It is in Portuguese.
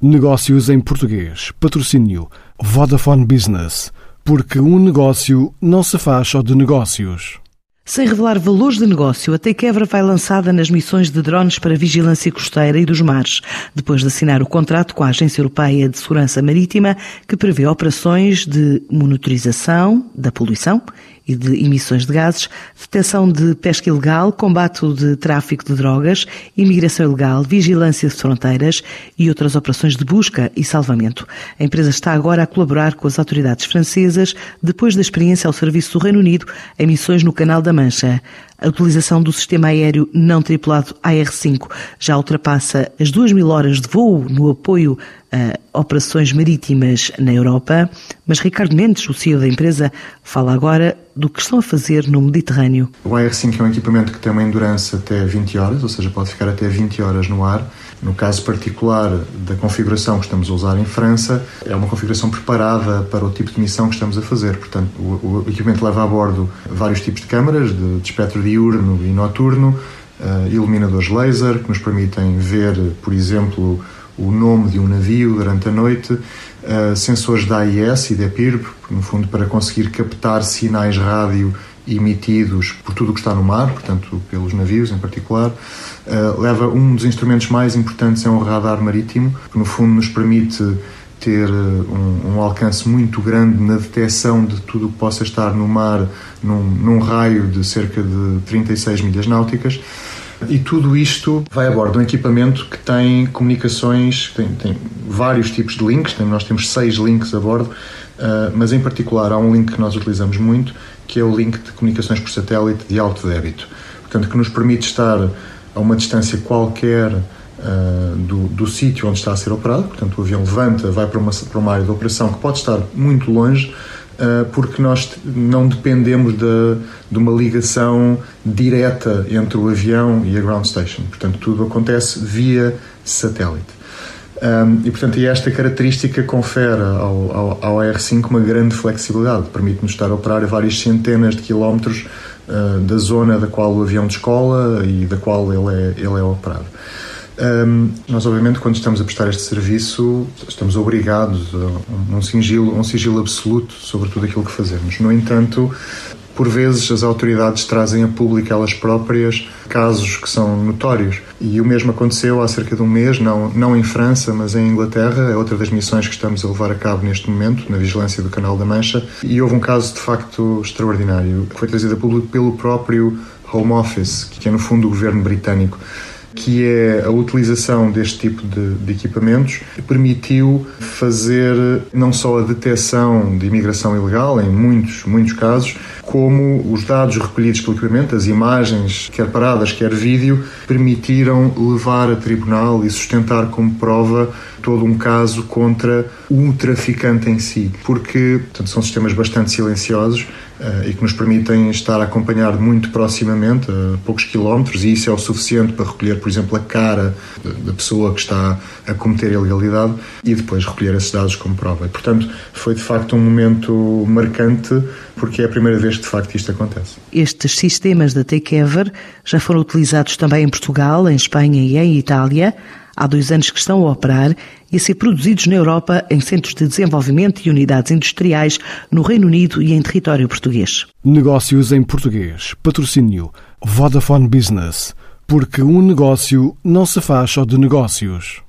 Negócios em português. Patrocínio Vodafone Business. Porque um negócio não se faz só de negócios. Sem revelar valores de negócio, a Takeever vai lançada nas missões de drones para vigilância costeira e dos mares, depois de assinar o contrato com a Agência Europeia de Segurança Marítima, que prevê operações de monitorização da poluição e de emissões de gases, detecção de pesca ilegal, combate de tráfico de drogas, imigração ilegal, vigilância de fronteiras e outras operações de busca e salvamento. A empresa está agora a colaborar com as autoridades francesas depois da experiência ao serviço do Reino Unido em missões no Canal da Mancha. A utilização do sistema aéreo não tripulado AR-5 já ultrapassa as 2 mil horas de voo no apoio operações marítimas na Europa. Mas Ricardo Mendes, o CEO da empresa, fala agora do que estão a fazer no Mediterrâneo. O AR-5 é um equipamento que tem uma endurance até 20 horas, ou seja, pode ficar até 20 horas no ar. No caso particular da configuração que estamos a usar em França, é uma configuração preparada para o tipo de missão que estamos a fazer. Portanto, o, o equipamento leva a bordo vários tipos de câmaras, de, de espectro diurno e noturno, uh, iluminadores laser que nos permitem ver, por exemplo, o nome de um navio durante a noite, uh, sensores da AIS e da PIRB, no fundo para conseguir captar sinais rádio emitidos por tudo o que está no mar, portanto pelos navios em particular. Uh, leva um dos instrumentos mais importantes é um radar marítimo, que no fundo nos permite ter um, um, alcance muito grande na detecção de tudo o que possa estar no mar num, num raio de cerca de 36 milhas náuticas. E tudo isto vai a bordo de um equipamento que tem comunicações, tem, tem vários tipos de links, tem, nós temos seis links a bordo, uh, mas em particular há um link que nós utilizamos muito, que é o link de comunicações por satélite de alto débito. Portanto, que nos permite estar a uma distância qualquer uh, do, do sítio onde está a ser operado, portanto o avião levanta, vai para uma, para uma área de operação que pode estar muito longe, porque nós não dependemos de, de uma ligação direta entre o avião e a ground station. Portanto, tudo acontece via satélite. Um, e, portanto, esta característica confere ao, ao, ao AR5 uma grande flexibilidade, permite-nos estar a operar a várias centenas de quilómetros uh, da zona da qual o avião descola e da qual ele é, ele é operado. Um, nós, obviamente, quando estamos a prestar este serviço, estamos obrigados a um sigilo, um sigilo absoluto sobre tudo aquilo que fazemos. No entanto, por vezes as autoridades trazem a público elas próprias casos que são notórios. E o mesmo aconteceu há cerca de um mês, não, não em França, mas em Inglaterra, é outra das missões que estamos a levar a cabo neste momento, na vigilância do Canal da Mancha. E houve um caso de facto extraordinário, que foi trazido a público pelo próprio Home Office, que é no fundo o governo britânico que é a utilização deste tipo de, de equipamentos, permitiu fazer não só a detecção de imigração ilegal, em muitos, muitos casos, como os dados recolhidos pelo equipamento, as imagens, quer paradas, quer vídeo, permitiram levar a tribunal e sustentar como prova todo um caso contra o traficante em si, porque portanto, são sistemas bastante silenciosos e que nos permitem estar a acompanhar muito proximamente, a poucos quilómetros, e isso é o suficiente para recolher, por exemplo, a cara da pessoa que está a cometer a ilegalidade e depois recolher esses dados como prova. E, portanto, foi de facto um momento marcante porque é a primeira vez que de facto isto acontece. Estes sistemas da Takeover já foram utilizados também em Portugal, em Espanha e em Itália. Há dois anos que estão a operar e a ser produzidos na Europa em centros de desenvolvimento e unidades industriais no Reino Unido e em território português. Negócios em português. Patrocínio Vodafone Business. Porque um negócio não se faz só de negócios.